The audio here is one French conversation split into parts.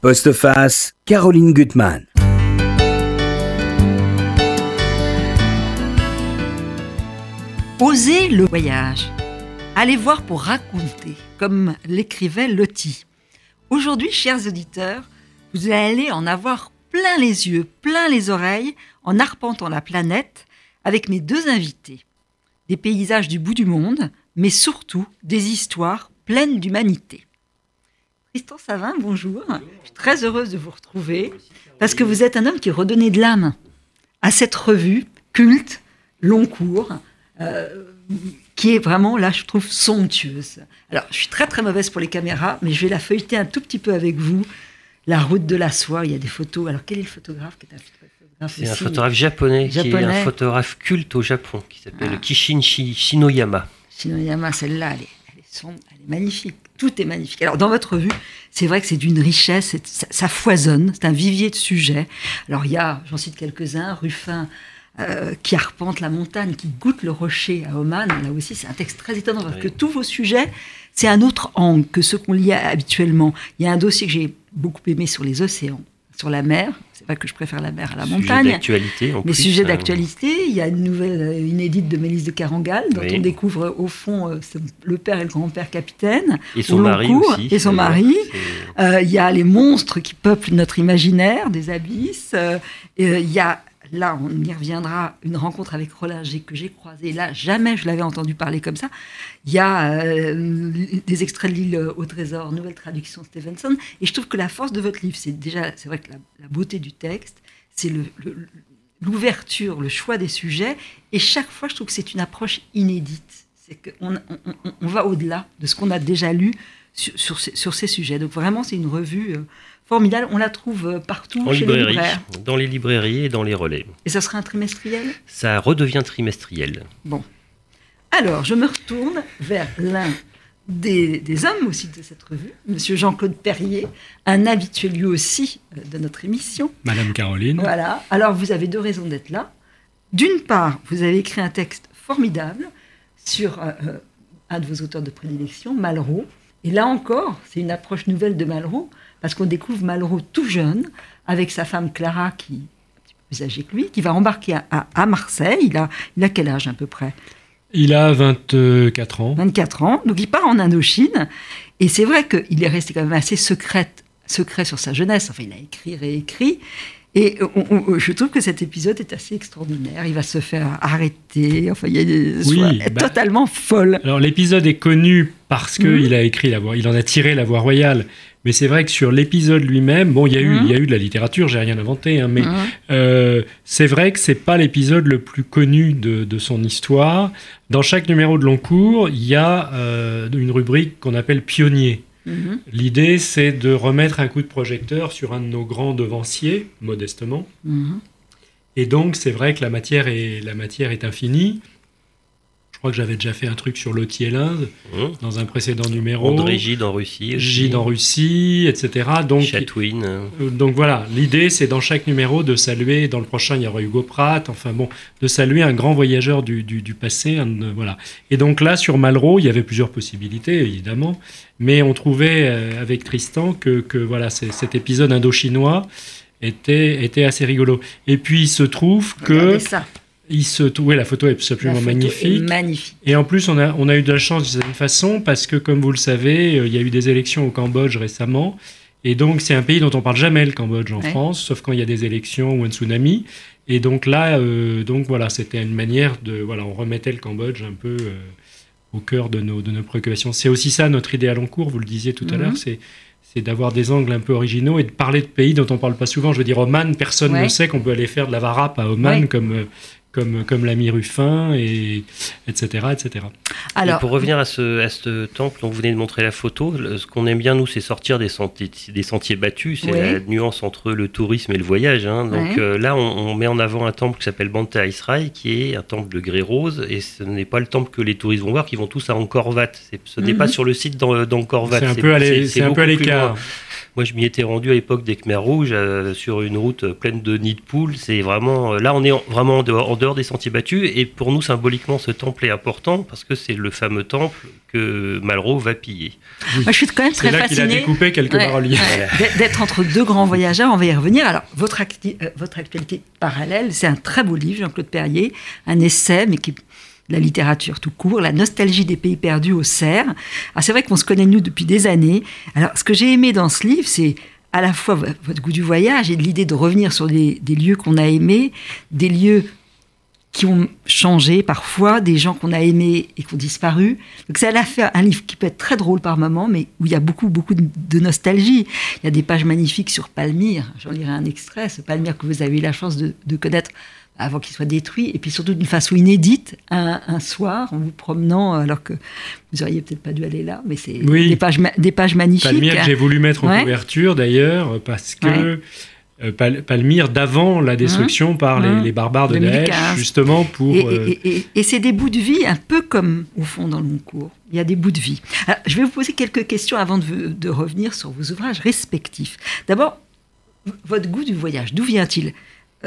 Postface, Caroline Gutmann. Osez le voyage. Allez voir pour raconter, comme l'écrivait Lottie. Aujourd'hui, chers auditeurs, vous allez en avoir plein les yeux, plein les oreilles, en arpentant la planète avec mes deux invités. Des paysages du bout du monde, mais surtout des histoires pleines d'humanité. Tristan Savin, bonjour. Je suis très heureuse de vous retrouver parce que vous êtes un homme qui redonnait de l'âme à cette revue culte, long cours, euh, qui est vraiment, là, je trouve, somptueuse. Alors, je suis très très mauvaise pour les caméras, mais je vais la feuilleter un tout petit peu avec vous. La route de la soie, il y a des photos. Alors, quel est le photographe qui est un photographe C'est un photographe japonais, qui est un photographe culte au Japon, qui s'appelle ah. Kishin Shinoyama. Shinoyama, celle-là, elle est, elle, est elle est magnifique. Tout est magnifique. Alors, dans votre revue, c'est vrai que c'est d'une richesse, ça, ça, foisonne, c'est un vivier de sujets. Alors, il y a, j'en cite quelques-uns, Ruffin, euh, qui arpente la montagne, qui goûte le rocher à Oman. Là aussi, c'est un texte très étonnant parce que tous vos sujets, c'est un autre angle que ce qu'on lit habituellement. Il y a un dossier que j'ai beaucoup aimé sur les océans, sur la mer. C'est vrai que je préfère la mer à la montagne. Sujet d'actualité. Mais sujet hein. d'actualité. Il y a une nouvelle euh, inédite de Mélisse de Carangal, dont on découvre au fond euh, le père et le grand-père capitaine. Et son mari aussi. Et son mari. il y a les monstres qui peuplent notre imaginaire, des abysses. il y a là, on y reviendra, une rencontre avec Roland que j'ai croisé. Là, jamais je l'avais entendu parler comme ça. Il y a euh, des extraits de l'île au trésor, nouvelle traduction Stevenson. Et je trouve que la force de votre livre, c'est déjà, c'est vrai que la, beauté du texte, c'est l'ouverture, le, choix des sujets. Et chaque fois, je trouve que c'est une approche inédite. C'est qu'on on, va au-delà de ce qu'on a déjà lu sur, sur, ces sujets. Donc vraiment, c'est une revue. Formidable. On la trouve euh, partout en chez librairie, les libraires. Dans les librairies et dans les relais. Et ça sera un trimestriel? Ça redevient trimestriel. Bon. Alors, je me retourne vers l'un des, hommes aussi de cette revue, Monsieur Jean-Claude Perrier, un habitué lui aussi euh, de notre émission. Madame Caroline. Voilà. Alors, vous avez deux raisons d'être là. D'une part, vous avez écrit un texte formidable sur euh, un de vos auteurs de prédilection, Malraux. Et là encore, c'est une approche nouvelle de Malraux parce qu'on découvre Malraux tout jeune, avec sa femme Clara, qui est un petit peu plus âgée que lui, qui va embarquer à, Marseille. Il a, il a quel âge à peu près? Il a 24 ans. 24 ans, donc il part en Indochine. Et c'est vrai qu'il est resté quand même assez secret, secret sur sa jeunesse. Enfin, il a écrit, réécrit. Et je trouve que cet épisode est assez extraordinaire. Il va se faire arrêter. Enfin, il y a des, oui, bah, totalement folle. Alors l'épisode est connu parce qu'il mhm. a écrit la voix, il en a tiré la voix royale. Mais c'est vrai que sur l'épisode lui-même, bon, il y a eu, il y a eu de la littérature, j'ai rien inventé, hein, mais euh, c'est vrai que c'est pas l'épisode le plus connu de, son histoire. Dans chaque numéro de long cours, il y a euh, une rubrique qu'on appelle pionnier. Mhm. L'idée, c'est de remettre un coup de projecteur sur un de nos grands devanciers, modestement. Mhm. Et donc, c'est vrai que la matière est, la matière est infinie. Je crois que j'avais déjà fait un truc sur l'Oti et l'Inde mmh. dans un précédent numéro. André Gide en Russie. Gide en Russie, etc. Donc, Chatwin. Euh, donc voilà, l'idée c'est dans chaque numéro de saluer, dans le prochain il y aura Hugo Pratt, enfin bon, de saluer un grand voyageur du, du, passé. voilà. Et donc là, sur Malraux, il y avait plusieurs possibilités, évidemment, mais on trouvait euh, avec Tristan que, que voilà, cet épisode indo-chinois était, était assez rigolo. Et puis il se trouve que... Ça. Il se oui, la photo est absolument magnifique. Et en plus, on a, on a eu de la chance d'une certaine façon parce que, comme vous le savez, euh, il y a eu des élections au Cambodge récemment. Et donc, c'est un pays dont on parle jamais, le Cambodge, en France, sauf quand il y a des élections ou un tsunami. Et donc là, euh, donc voilà, c'était une manière de, voilà, on remettait le Cambodge un peu euh, au cœur de nos, de nos préoccupations. C'est aussi ça notre idée à long cours, vous le disiez tout à mhm. l'heure, c'est c'est d'avoir des angles un peu originaux et de parler de pays dont on parle pas souvent. Je veux dire, Oman, personne ne sait qu'on peut aller faire de la varap à Oman comme comme, comme l'ami Ruffin, et, etc. etc. Alors, pour revenir à ce, à ce temple dont vous venez de montrer la photo, ce qu'on aime bien, nous, c'est sortir des sentiers, des sentiers battus. C'est la nuance entre le tourisme et le voyage. Hein. Donc euh, là, on, met en avant un temple qui s'appelle Banta Israël, qui est un temple de grès rose. Et ce n'est pas le temple que les touristes vont voir, qui vont tous à Angkor Wat. Ce n'est pas mhm. sur le site d'Angkor Wat. C'est un peu à l'écart. Moi, je m'y étais rendu à l'époque des Khmers Rouges euh, sur une route pleine de nids de poules. C'est vraiment là, on est vraiment en dehors, en dehors, des sentiers battus. Et pour nous, symboliquement, ce temple est important parce que c'est le fameux temple que Malraux va piller. Moi, je suis quand même très fasciné. qu'il a découpé quelques ouais, D'être entre deux grands voyageurs, on va y revenir. Alors, votre, votre actualité parallèle, c'est un très beau livre, Jean-Claude Perrier, un essai, mais qui la littérature tout court, la nostalgie des pays perdus au cerf. Alors c'est vrai qu'on se connaît nous depuis des années. Alors ce que j'ai aimé dans ce livre, c'est à la fois votre goût du voyage et l'idée de revenir sur des, lieux qu'on a aimés, des lieux qui ont changé parfois, des gens qu'on a aimés et qui ont disparu. Donc c'est à la fois un livre qui peut être très drôle par moments, mais où il y a beaucoup, beaucoup de nostalgie. Il y a des pages magnifiques sur Palmyre. J'en lirai un extrait, ce Palmyre que vous avez eu la chance de, de connaître avant qu'il soit détruit, et puis surtout d'une façon inédite, un, soir, en vous promenant, alors que vous auriez peut-être pas dû aller là, mais c'est des, pages, des pages magnifiques. Palmyre, j'ai voulu mettre en couverture d'ailleurs, parce que euh, Palmyre d'avant la destruction mmh. par les, barbares de Daesh, justement pour... Euh, et, c'est des bouts de vie, un peu comme au fond dans le concours. Il y a des bouts de vie. je vais vous poser quelques questions avant de, de revenir sur vos ouvrages respectifs. D'abord, votre goût du voyage, d'où vient-il?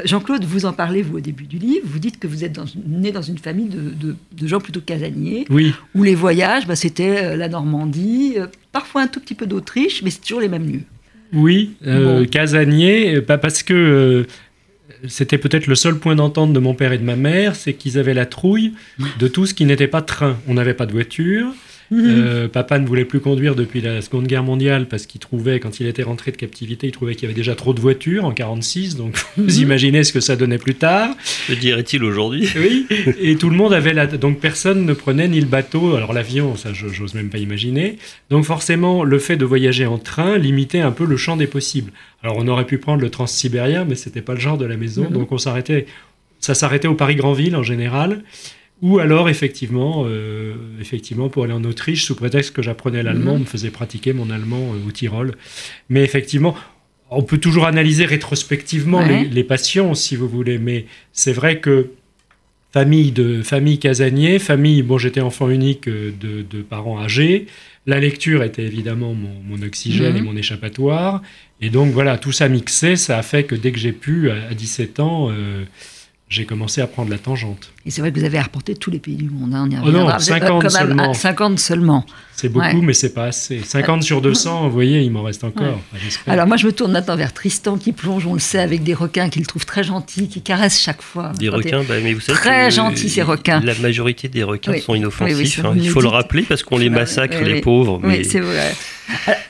Jean-Claude, vous en parlez, vous, au début du livre. Vous dites que vous êtes né dans une famille de, gens plutôt casaniers. Oui. Où les voyages, bah, c'était euh, la Normandie, euh, parfois un tout petit peu d'Autriche, mais c'est toujours les mêmes lieux. Oui, euh, casaniers, pas parce que c'était peut-être le seul point d'entente de mon père et de ma mère, c'est qu'ils avaient la trouille de tout ce qui n'était pas train. On n'avait pas de voiture. Mhm. Euh, papa ne voulait plus conduire depuis la Seconde Guerre mondiale parce qu'il trouvait, quand il était rentré de captivité, il trouvait qu'il y avait déjà trop de voitures en 46. Donc vous mhm. imaginez ce que ça donnait plus tard. Que dirait-il aujourd'hui? Oui. Et tout le monde avait la... donc personne ne prenait ni le bateau, alors l'avion, ça j'ose même pas imaginer. Donc forcément, le fait de voyager en train limitait un peu le champ des possibles. Alors on aurait pu prendre le transsibérien, mais c'était pas le genre de la maison, mhm. donc on s'arrêtait. Ça s'arrêtait au Paris-Grandville en général. Ou alors, effectivement, euh, effectivement, pour aller en Autriche, sous prétexte que j'apprenais l'allemand, on me faisait pratiquer mon allemand euh, au Tyrol. Mais effectivement, on peut toujours analyser rétrospectivement les, passions, si vous voulez. Mais c'est vrai que famille de famille casanier, famille, bon, j'étais enfant unique euh, de, parents âgés. La lecture était évidemment mon, oxygène et mhm. mon échappatoire. Et donc voilà, tout ça mixé, ça a fait que dès que j'ai pu, à, 17 ans, j'ai commencé à prendre la tangente. Et c'est vrai que vous avez arpenté tous les pays du monde. Hein, on oh non, 50 seulement. 50 seulement. C'est beaucoup, mais c'est pas assez. 50 sur 200, vous voyez, il m'en reste encore. Alors moi, je me tourne maintenant vers Tristan qui plonge, on le sait, avec des requins qu'il trouve très gentils, qui caressent chaque fois. Des requins, bah, mais vous savez très gentils ces requins. La majorité des requins sont inoffensifs. Hein. il faut le rappeler parce qu'on les massacre, les pauvres. Mais... Oui, c'est vrai.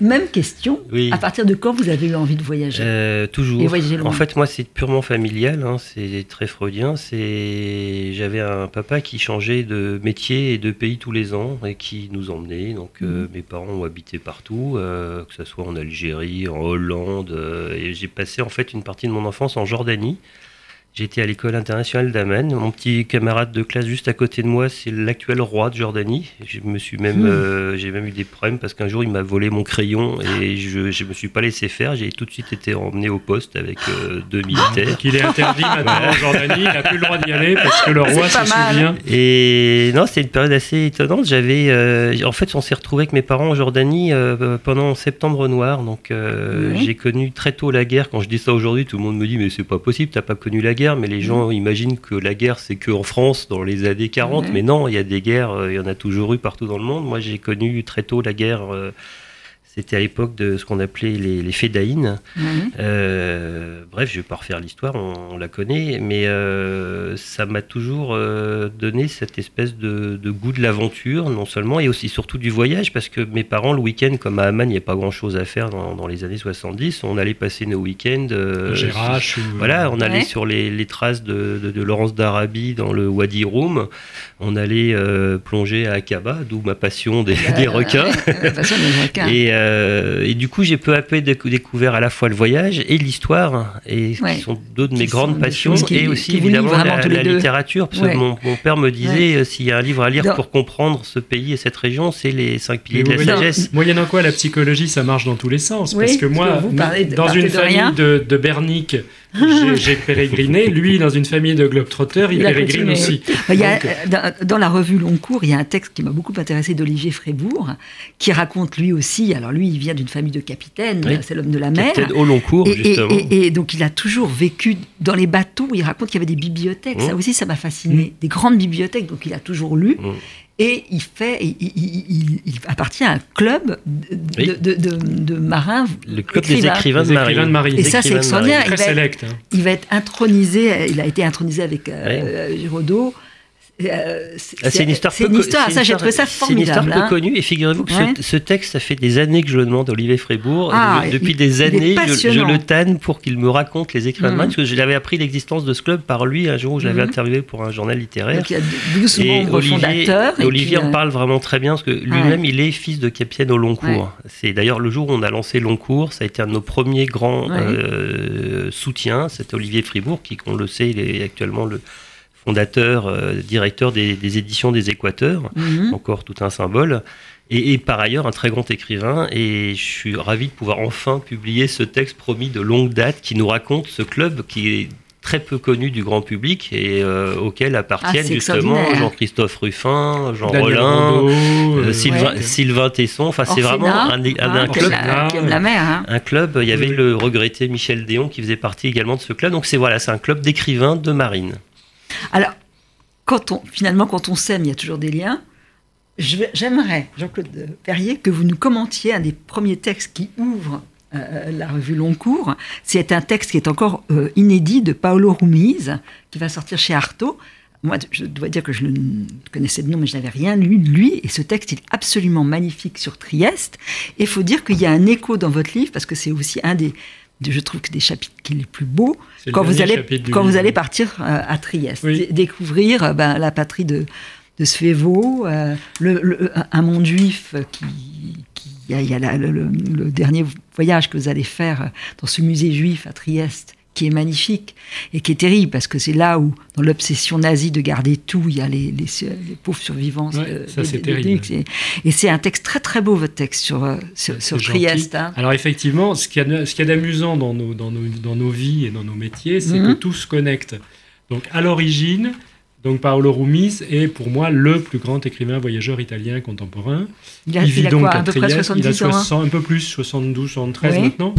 même question. À partir de quand vous avez eu envie de voyager? Euh, Toujours. En fait, moi, c'est purement familial. Hein. c'est très freudien. C'est j'avais un papa qui changeait de métier et de pays tous les ans et qui nous emmenait. Donc euh, mhm. mes parents ont habité partout, euh, que ce soit en Algérie, en Hollande. Euh, et j'ai passé en fait une partie de mon enfance en Jordanie. J'étais à l'école internationale d'Amman. Mon petit camarade de classe juste à côté de moi, c'est l'actuel roi de Jordanie. Je me suis même, hmm. euh, j'ai même eu des problèmes parce qu'un jour il m'a volé mon crayon et je, ne me suis pas laissé faire. J'ai tout de suite été emmené au poste avec euh, deux militaires. Donc il est interdit maintenant en Jordanie. Il n'a plus le droit d'y aller parce que le roi se souvient. Et non, c'était une période assez étonnante. J'avais, euh, en fait, on s'est retrouvé avec mes parents en Jordanie pendant septembre noir. Donc j'ai connu très tôt la guerre. Quand je dis ça aujourd'hui, tout le monde me dit mais c'est pas possible, t'as pas connu la guerre mais les gens mm. imaginent que la guerre, c'est qu'en France, dans les années 40. Mais non, il y a des guerres, euh, il y en a toujours eu partout dans le monde. Moi, j'ai connu très tôt la guerre euh, c'était à l'époque de ce qu'on appelait les, les fédaïnes. Euh, bref, je ne vais pas refaire l'histoire, on, la connaît, mais euh, ça m'a toujours euh, donné cette espèce de, goût de l'aventure, non seulement, et aussi surtout du voyage, parce que mes parents, le week-end, comme à Amman, il n'y a pas grand-chose à faire dans, les années 70, on allait passer nos week-ends. Gérache, voilà, on allait sur les, traces de, Laurence d'Arabie dans le Wadi Rum, on allait plonger à Aqaba, d'où ma passion des, requins. La passion des requins. Et, euh, et du coup, j'ai peu à peu découvert à la fois le voyage et l'histoire, et qui sont deux de mes grandes passions, et aussi évidemment la, littérature, parce que mon, père me disait euh, s'il y a un livre à lire pour comprendre ce pays et cette région, c'est les cinq piliers de la sagesse. Moyennant quoi, la psychologie, ça marche dans tous les sens, parce que moi, dans une famille de, de Bernic, j'ai pérégriné. Lui, dans une famille de globetrotters, il, il pérégrine aussi. Il y a, euh, dans, la revue Long Cours, il y a un texte qui m'a beaucoup intéressé d'Olivier Frébourg, qui raconte lui aussi. Alors lui, il vient d'une famille de capitaines, c'est l'homme de la mer. Capitaine au Long Cours, et, justement. Et, donc il a toujours vécu dans les bateaux. Il raconte qu'il y avait des bibliothèques. Ça mmh. aussi, ça m'a fasciné. Mmh. Des grandes bibliothèques. Donc il a toujours lu. Mmh et il fait, il, appartient à un club de, marins. Le club des écrivains de marine. Et ça, c'est extraordinaire. Il, va être, hein. il va être intronisé, il a été intronisé avec euh, Giraudot. Euh, ah, c'est une histoire, peu, une histoire ça j'ai trouvé ça formidable. C'est une histoire peu hein. connue et figurez-vous que ce, texte, ça fait des années que je le demande à Olivier Frébourg. Ah, depuis des années, je, le tanne pour qu'il me raconte les écrivains mhm. parce que j'avais appris l'existence de ce club par lui un jour où je l'avais mhm. interviewé pour un journal littéraire. Donc, il y a 12 et Olivier, fondateurs. Et, Olivier en euh, parle vraiment très bien, parce que lui-même, il est fils de capitaine au long cours. C'est d'ailleurs le jour où on a lancé long cours, ça a été un de nos premiers grands euh, soutiens. C'est Olivier Fribourg, qui, on le sait, il est actuellement le fondateur, euh, directeur des, éditions des Équateurs, mhm. encore tout un symbole. Et, par ailleurs un très grand écrivain. Et je suis ravi de pouvoir enfin publier ce texte promis de longue date qui nous raconte ce club qui est très peu connu du grand public et euh, auquel appartiennent ah, justement Jean-Christophe Ruffin, Jean Rollin, euh, Sylvain, Tesson. Enfin, c'est vraiment un, ah, club. La, mer, hein. Un club. Il y avait le regretté Michel Déon qui faisait partie également de ce club. Donc c'est voilà, c'est un club d'écrivains de marine. Alors, quand on, finalement, quand on s'aime, il y a toujours des liens. J'aimerais, Jean-Claude Perrier, que vous nous commentiez un des premiers textes qui ouvre euh, la revue Long Cours. C'est un texte qui est encore euh, inédit de Paolo Rumiz, qui va sortir chez Artaud. Moi, je dois dire que je le connaissais de nom, mais je n'avais rien lu de lui. Et ce texte est absolument magnifique sur Trieste. Et il faut dire qu'il y a un écho dans votre livre, parce que c'est aussi un des, je trouve que des chapitres qui sont les plus beaux quand vous allez quand vous allez partir euh, à Trieste, découvrir euh, ben, la patrie de de Svevo, euh, le, un monde juif qui, il y a, le, dernier voyage que vous allez faire dans ce musée juif à Trieste qui est magnifique et qui est terrible parce que c'est là où, dans l'obsession nazie de garder tout, il y a les, les, pauvres survivants. ça, c'est terrible. Et, c'est un texte très très beau, votre texte sur, euh, sur, Trieste. Hein. Alors effectivement, ce qu'il y a, d'amusant dans nos, dans, nos, dans nos vies et dans nos métiers, c'est mhm. que tout se connecte. Donc à l'origine, donc Paolo Rumis est pour moi le plus grand écrivain voyageur italien contemporain. Il, vit donc à, Trieste. il a un peu plus, 72, 73 maintenant.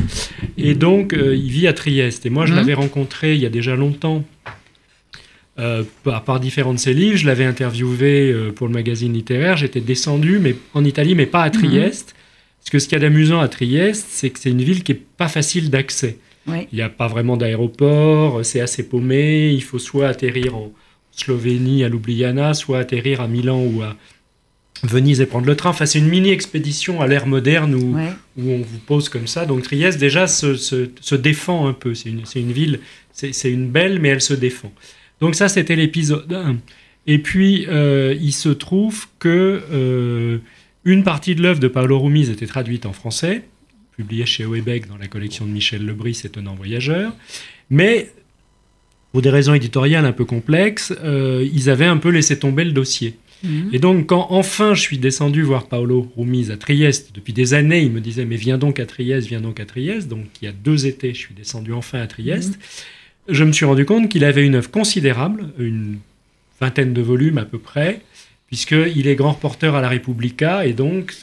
Et donc euh, il vit à Trieste. Et moi je mhm. l'avais rencontré il y a déjà longtemps. Euh, par, différents de ses livres, je l'avais interviewé euh, pour le magazine littéraire. J'étais descendu, mais en Italie, mais pas à mhm. Trieste. Parce que ce qu'il y a d'amusant à Trieste, c'est que c'est une ville qui est pas facile d'accès. Il n'y a pas vraiment d'aéroport, c'est assez paumé. Il faut soit atterrir en, Slovénie à Ljubljana, soit atterrir à Milan ou à Venise et prendre le train. Enfin, c'est une mini-expédition à l'ère moderne où, où, on vous pose comme ça. Donc Trieste, déjà, se, se, défend un peu. C'est une, une, ville, c'est une belle, mais elle se défend. Donc ça, c'était l'épisode 1. Et puis, euh, il se trouve que euh, une partie de l'œuvre de Paolo Rumiz était traduite en français, publiée chez Houellebecq dans la collection de Michel Lebris, Étonnant Voyageur. Mais pour des raisons éditoriales un peu complexes, euh, ils avaient un peu laissé tomber le dossier. Mhm. Et donc, quand enfin je suis descendu voir Paolo Rumiz à Trieste, depuis des années, il me disait Mais viens donc à Trieste, viens donc à Trieste. Donc, il y a deux étés, je suis descendu enfin à Trieste. Mhm. Je me suis rendu compte qu'il avait une œuvre considérable, une vingtaine de volumes à peu près, puisqu'il est grand reporter à la Repubblica, et donc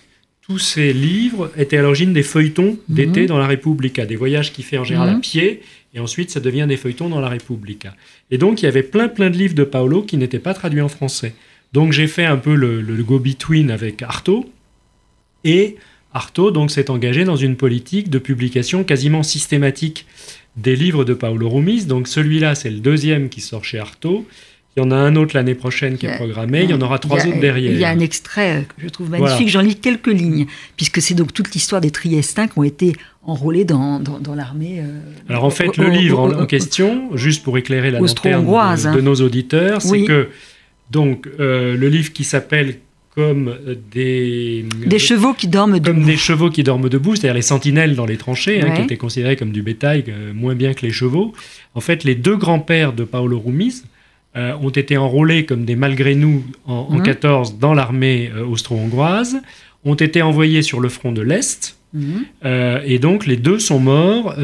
tous ses livres étaient à l'origine des feuilletons d'été mhm. dans la Repubblica, des voyages qu'il fait en général à pied, et ensuite, ça devient des feuilletons dans la Repubblica. Et donc, il y avait plein, plein de livres de Paolo qui n'étaient pas traduits en français. Donc, j'ai fait un peu le, go-between avec Artaud. Et Artaud, donc, s'est engagé dans une politique de publication quasiment systématique des livres de Paolo Rumis. Donc, celui-là, c'est le deuxième qui sort chez Artaud. Il y en a un autre l'année prochaine qui est programmé. Il y en aura trois autres derrière. Il y a un extrait que je trouve magnifique. J'en lis quelques lignes, puisque c'est donc toute l'histoire des Triestins qui ont été enrôlés dans, dans, l'armée. Euh, Alors en fait, le livre en, question, juste pour éclairer la lanterne de, hein. de, nos auditeurs, c'est que donc euh, le livre qui s'appelle comme des des chevaux qui dorment comme des chevaux qui dorment debout, c'est-à-dire les sentinelles dans les tranchées, hein, qui étaient considérés comme du bétail, euh, moins bien que les chevaux. En fait, les deux grands-pères de Paolo Rumis euh, ont été enrôlés comme des malgré nous en, 14 mhm. dans l'armée euh, austro-hongroise, ont été envoyés sur le front de l'Est, Mhm. et donc les deux sont morts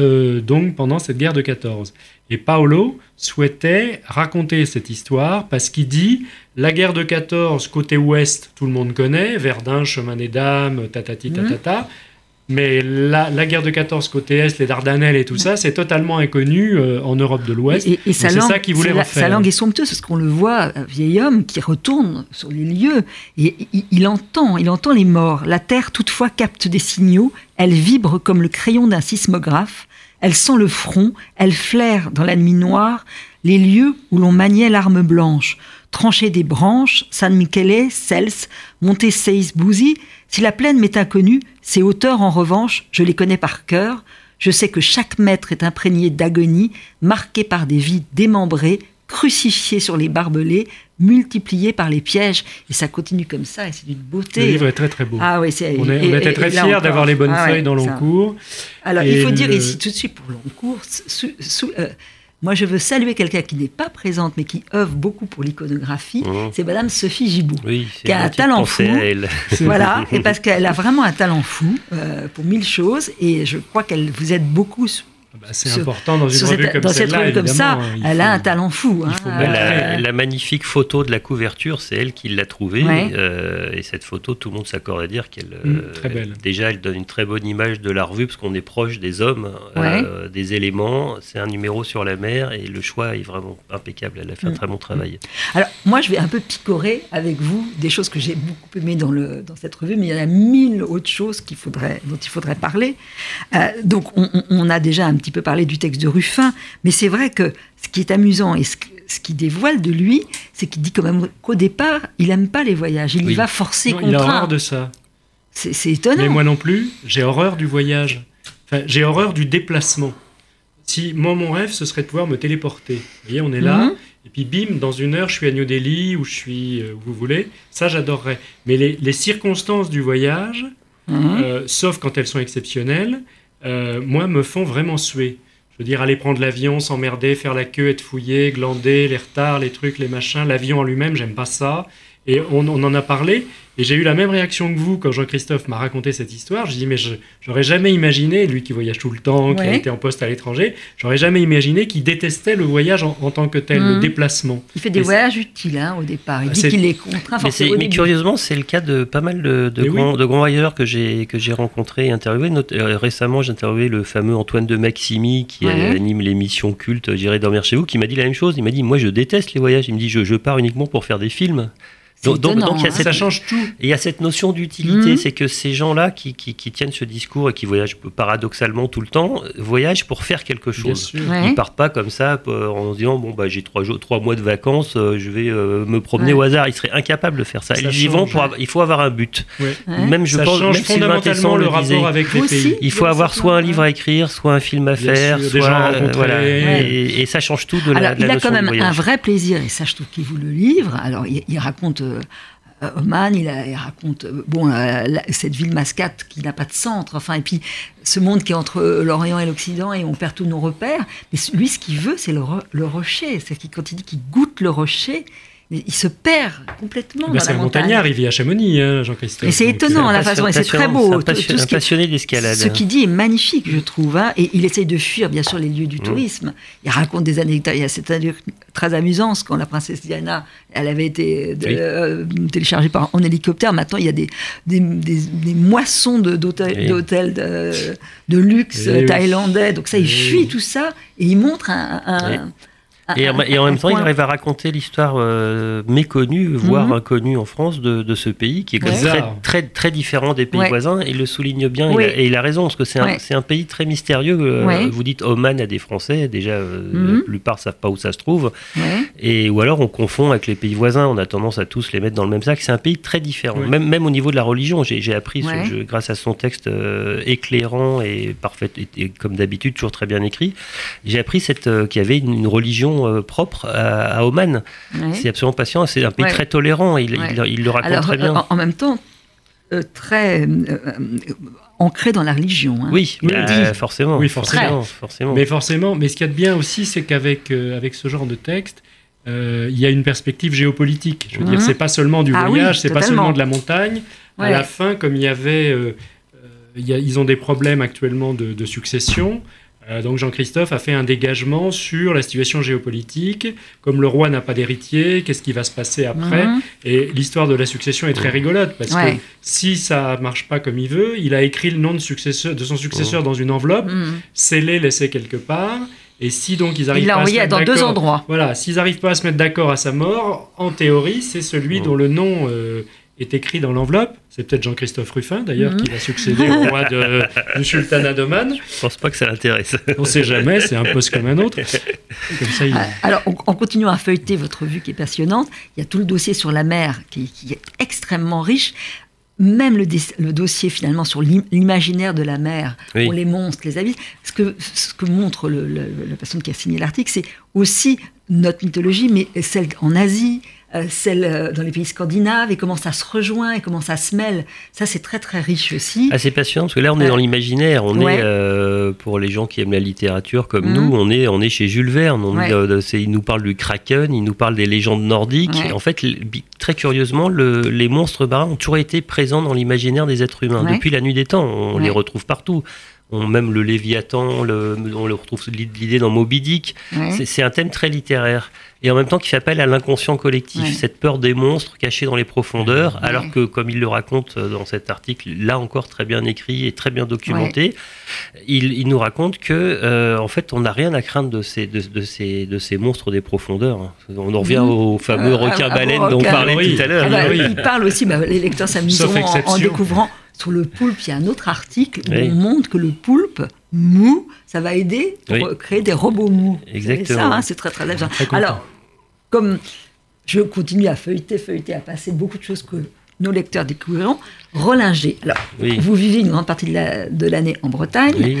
donc pendant cette guerre de 14. Et Paolo souhaitait raconter cette histoire parce qu'il dit la guerre de 14 côté ouest, tout le monde connaît, Verdun, Chemin des Dames, tatati mhm. tatata. Mais la, la, guerre de 14 côté Est, les Dardanelles et tout ça, c'est totalement inconnu euh, en Europe de l'Ouest. Et, c'est ça qu'il voulait refaire. Sa langue est somptueuse, parce qu'on le voit, un vieil homme qui retourne sur les lieux, et il, entend, il entend les morts. La terre, toutefois, capte des signaux, elle vibre comme le crayon d'un sismographe, elle sent le front, elle flaire dans la nuit noire les lieux où l'on maniait l'arme blanche. Trancher des branches, San Michele, Cels, Monte Seis Bouzi, si la plaine m'est inconnue, ces hauteurs, en revanche, je les connais par cœur. Je sais que chaque mètre est imprégné d'agonie, marqué par des vies démembrées, crucifiées sur les barbelés, multipliées par les pièges. Et ça continue comme ça, et c'est d'une beauté. Le livre est très très beau. Ah oui, on, était très fiers d'avoir les bonnes ah feuilles dans Loncourt. Alors, il faut dire ici tout de suite pour Loncourt, sous, euh, moi, je veux saluer quelqu'un qui n'est pas présente, mais qui œuvre beaucoup pour l'iconographie. Mmh. C'est Madame Sophie Gibou, qui a un talent fou. voilà, et parce qu'elle a vraiment un talent fou euh, pour mille choses, et je crois qu'elle vous aide beaucoup bah, c'est important dans une revue comme, ça. Elle a un talent fou. Hein. Euh, la, magnifique photo de la couverture, c'est elle qui l'a trouvée. Euh, et cette photo, tout le monde s'accorde à dire qu'elle. Mm, euh, déjà, elle donne une très bonne image de la revue parce qu'on est proche des hommes, des éléments. C'est un numéro sur la mer et le choix est vraiment impeccable. Elle a fait un mm. très bon travail. Alors, moi, je vais un peu picorer avec vous des choses que j'ai beaucoup aimées dans, le, dans cette revue, mais il y en a mille autres choses qu'il faudrait, dont il faudrait parler. donc, on, on a déjà un petit peu parler du texte de Ruffin, mais c'est vrai que ce qui est amusant et ce, qui dévoile de lui, c'est qu'il dit quand même qu'au départ, il n'aime pas les voyages, il y va forcer Il a horreur de ça. C'est étonnant. Mais moi non plus, j'ai horreur du voyage. Enfin, j'ai horreur du déplacement. Si moi, mon rêve, ce serait de pouvoir me téléporter. Vous voyez, on est là, mhm. et puis bim, dans une heure, je suis à New Delhi ou je suis euh, où vous voulez. Ça, j'adorerais. Mais les, circonstances du voyage, mhm. euh, sauf quand elles sont exceptionnelles, euh, moi, me font vraiment suer. Je veux dire, aller prendre l'avion, s'emmerder, faire la queue, être fouillé, glander, les retards, les trucs, les machins. L'avion en lui-même, j'aime pas ça. Et on, en a parlé. Et j'ai eu la même réaction que vous quand Jean-Christophe m'a raconté cette histoire. Je dis mais j'aurais jamais imaginé, lui qui voyage tout le temps, qui a été en poste à l'étranger, j'aurais jamais imaginé qu'il détestait le voyage en, tant que tel, le mmh. déplacement. Il fait des voyages utiles hein, au départ. Il ah, dit qu'il est contraint. Mais, mais curieusement, c'est le cas de pas mal de, grands, voyageurs que j'ai que j'ai rencontrés et interviewés. Euh, récemment, j'ai interviewé le fameux Antoine de Maximi qui anime l'émission culte J'irai dormir chez vous, qui m'a dit la même chose. Il m'a dit moi je déteste les voyages. Il me dit je, je pars uniquement pour faire des films. Donc, donc, y a hein. ça change tout. Il y a cette notion d'utilité, mhm. c'est que ces gens-là qui, qui, tiennent ce discours et qui voyagent paradoxalement tout le temps, voyagent pour faire quelque chose. Ils ne partent pas comme ça en se disant bon bah j'ai trois, trois mois de vacances, euh, je vais euh, me promener au hasard. Ils seraient incapables de faire ça. Ils y vont pour il faut avoir un but. Même je ça pense, change fondamentalement le, rapport avec les pays. Il faut avoir soit un livre à écrire, soit un film à faire, soit euh, voilà. Et, ça change tout de la, Il a quand même un vrai plaisir et ça je trouve qu'il vous le livre. Alors il raconte Oman, il, raconte euh, bon cette ville mascate qui n'a pas de centre, enfin et puis ce monde qui est entre l'Orient et l'Occident et on perd tous nos repères. Mais lui, ce qu'il veut, c'est le, rocher. C'est quand il dit qu'il goûte le rocher, il se perd complètement. c'est un montagnard, il vit à Chamonix, hein, Jean-Christophe. Et c'est étonnant la façon, et c'est très beau. Un, passionné d'escalade. Ce qu'il dit est magnifique, je trouve. Hein, et il essaye de fuir, bien sûr, les lieux du mmh. tourisme. Il raconte des anecdotes. Il y a cette anecdote très amusante quand la princesse Diana, elle avait été euh, téléchargée par, en hélicoptère. Maintenant, il y a des, des, moissons d'hôtels de, de, luxe thaïlandais. Donc ça, il fuit tout ça et il montre un et, en, même temps, il arrive à raconter l'histoire euh, méconnue, voire mhm. inconnue en France de, de, ce pays, qui est très, très, très, différent des pays voisins. Il le souligne bien, et il a raison, parce que c'est un, un, pays très mystérieux. Euh, vous dites Oman à des Français, déjà, euh, mhm. la plupart ne savent pas où ça se trouve. Et, ou alors on confond avec les pays voisins, on a tendance à tous les mettre dans le même sac. C'est un pays très différent, même, même au niveau de la religion. J'ai appris, ce, grâce à son texte éclairant et parfait, et, comme d'habitude, toujours très bien écrit, j'ai appris qu'il y avait une religion euh, propre à, Oman. C'est absolument patient, c'est un pays très tolérant, il, il, le raconte très bien. En, même temps, euh, très euh, ancré dans la religion. Hein. Oui, forcément. Oui, forcément, forcément. Mais forcément, mais ce qu'il y a de bien aussi, c'est qu'avec avec ce genre de texte, il y a une perspective géopolitique. Je veux dire, mhm. c'est pas seulement du ah voyage, c'est pas seulement de la montagne. À la fin, comme il y avait ils ont des problèmes actuellement de, succession. Euh, donc Jean-Christophe a fait un dégagement sur la situation géopolitique. Comme le roi n'a pas d'héritier, qu'est-ce qui va se passer après mhm. Et l'histoire de la succession est très rigolote parce que si ça marche pas comme il veut, il a écrit le nom de, successeur, de son successeur dans une enveloppe, mhm. scellé, laissé quelque part. Et si donc ils arrivent il pas à se mettre dans deux endroits. Voilà, s'ils n'arrivent pas à se mettre d'accord à sa mort, en théorie, c'est celui dont le nom euh, est écrit dans l'enveloppe. C'est peut-être Jean-Christophe Ruffin, d'ailleurs, mhm. qui va succéder au roi de, du sultanat d'Oman. Je pense pas que ça l'intéresse. On ne sait jamais, c'est un poste comme un autre. Ah, alors, en continuant à feuilleter votre vue qui est passionnante, il y a tout le dossier sur la mer qui, est extrêmement riche même le, dossier finalement sur l'imaginaire de la mer, pour les monstres, les abysses, ce que, ce que montre la personne qui a signé l'article, c'est aussi notre mythologie, mais celle en Asie, euh, celle euh, dans les pays scandinaves, et comment ça se rejoint, et comment ça se mêle. Ça, c'est très très riche aussi. Ah, c'est passionnant, parce que là, on est dans l'imaginaire. On est, euh, pour les gens qui aiment la littérature comme mhm. nous, on est, on est chez Jules Verne. On il nous parle du Kraken, il nous parle des légendes nordiques. En fait, très curieusement, les monstres marins ont toujours été présents dans l'imaginaire des êtres humains. Depuis la nuit des temps, on les retrouve partout. On, même le Léviathan, le, on le retrouve l'idée dans Moby Dick. C'est un thème très littéraire. Et en même temps qui fait appel à l'inconscient collectif, cette peur des monstres cachés dans les profondeurs, alors que, comme il le raconte euh, dans cet article, là encore très bien écrit et très bien documenté, il, nous raconte que, euh, en fait, on n'a rien à craindre de ces, de, ces, de ces monstres des profondeurs. Hein. On en revient au fameux euh, requin-baleine dont on parlait tout à l'heure. Ah bah, il parle aussi, bah, les lecteurs s'amuseront en, découvrant sur le poulpe, il y a un autre article où on montre que le poulpe mou, ça va aider pour créer des robots mous. Exactement. C'est ça, hein, c'est très très bien. Alors, comme je continue à feuilleter, feuilleter, à passer beaucoup de choses que nos lecteurs découvriront, Rollinger. Alors, vous vivez une grande partie de l'année en Bretagne. Oui.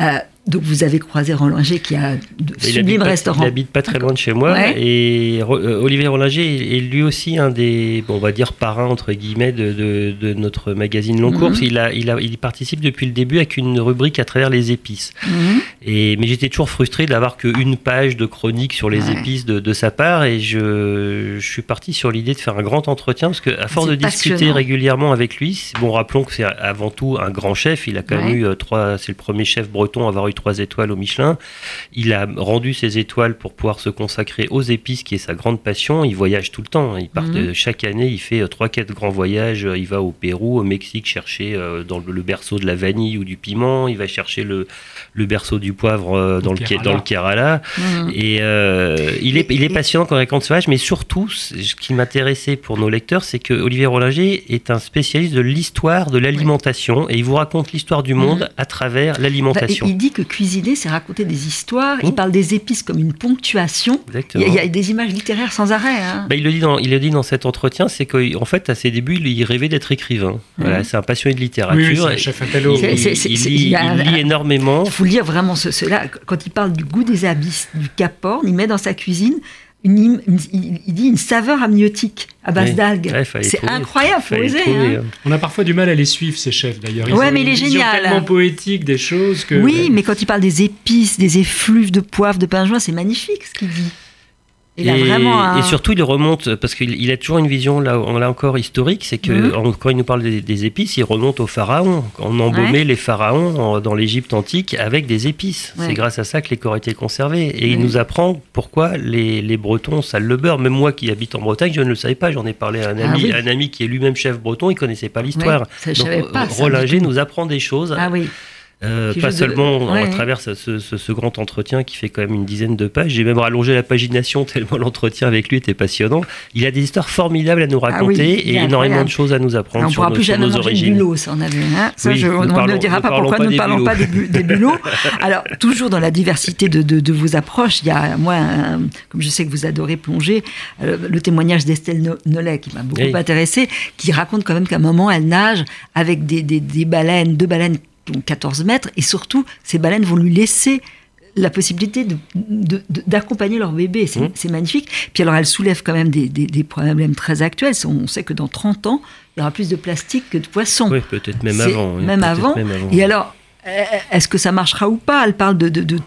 Euh, donc vous avez croisé Rollinger qui a de sublimes restaurants. Il habite pas très loin de chez moi et euh, Olivier Rollinger est lui aussi un des, bon, on va dire parrains entre guillemets de, de, notre magazine Long Course. Mhm. Il, a, il, a, il participe depuis le début avec une rubrique à travers les épices. Mhm. Et mais j'étais toujours frustré d'avoir qu'une page de chronique sur les épices de, de, sa part et je, je suis parti sur l'idée de faire un grand entretien parce qu'à force de discuter régulièrement avec lui, bon rappelons que c'est avant tout un grand chef. Il a quand même eu euh, trois, c'est le premier chef breton à avoir eu trois étoiles au Michelin. Il a rendu ses étoiles pour pouvoir se consacrer aux épices, qui est sa grande passion. Il voyage tout le temps. Il part mhm. chaque année, il fait euh, trois, quatre grands voyages. Il va au Pérou, au Mexique chercher euh, dans le, berceau de la vanille ou du piment. Il va chercher le, le berceau du poivre euh, dans, le, Kerala. dans le Kerala. Mhm. Et il, est, il est passionnant quand il raconte sauvage, mais surtout, ce qui m'intéressait pour nos lecteurs, c'est que Olivier Rollinger est un spécialiste de l'histoire de l'alimentation et il vous raconte l'histoire du monde mhm. à travers l'alimentation. il dit que cuisiner, c'est raconter des histoires. Il parle des épices comme une ponctuation. Il y, a, des images littéraires sans arrêt. Hein. Bah, il, le dit dans, il le dit dans cet entretien, c'est qu'en fait, à ses débuts, il rêvait d'être écrivain. Mmh. c'est un passionné de littérature. Oui, chef il, lit, énormément. Il faut lire vraiment cela. Quand il parle du goût des abysses, du caporne, il met dans sa cuisine une, il dit une saveur amniotique à base d'algues. c'est incroyable, faut oser. Hein. On a parfois du mal à les suivre, ces chefs d'ailleurs. Ouais, mais il est génial. tellement poétique des choses que. Oui, mais quand il parle des épices, des effluves de poivre, de pain joint, c'est magnifique ce qu'il dit et, surtout, il remonte, parce qu'il a toujours une vision, là, on l'a encore historique, c'est que mhm. quand il nous parle des, épices, il remonte aux pharaons. On embaumait les pharaons dans l'Égypte antique avec des épices. C'est grâce à ça que les corps étaient conservés. Et il nous apprend pourquoi les, les, Bretons salent le beurre. Même moi qui habite en Bretagne, je ne le savais pas. J'en ai parlé à un ah ami, un ami qui est lui-même chef breton, il connaissait pas l'histoire. Donc, Rollinger nous apprend des choses. Ah oui. Euh, pas seulement à travers ce, grand entretien qui fait quand même une dizaine de pages. J'ai même rallongé la pagination tellement l'entretien avec lui était passionnant. Il a des histoires formidables à nous ah raconter et énormément de choses à nous apprendre on sur, nos, plus jamais nos origines. Bulot, ça on, avait, hein ça, on ne dira pas pourquoi nous ne parlons pas des, des bulots. Alors, toujours dans la diversité de, de, vos approches, il y a, moi, comme je sais que vous adorez plonger, euh, le témoignage d'Estelle Nollet qui m'a beaucoup intéressé, qui raconte quand même qu'à un moment, elle nage avec des, des, des baleines, deux baleines 14 mètres, et surtout, ces baleines vont lui laisser la possibilité d'accompagner de, leur bébé. Mmh. C'est magnifique. Puis alors, elle soulève quand même des, problèmes très actuels. On sait que dans 30 ans, il y aura plus de plastique que de poissons. Oui, peut-être même avant. même, avant. Et alors, est-ce que ça marchera ou pas? Elle parle de, de,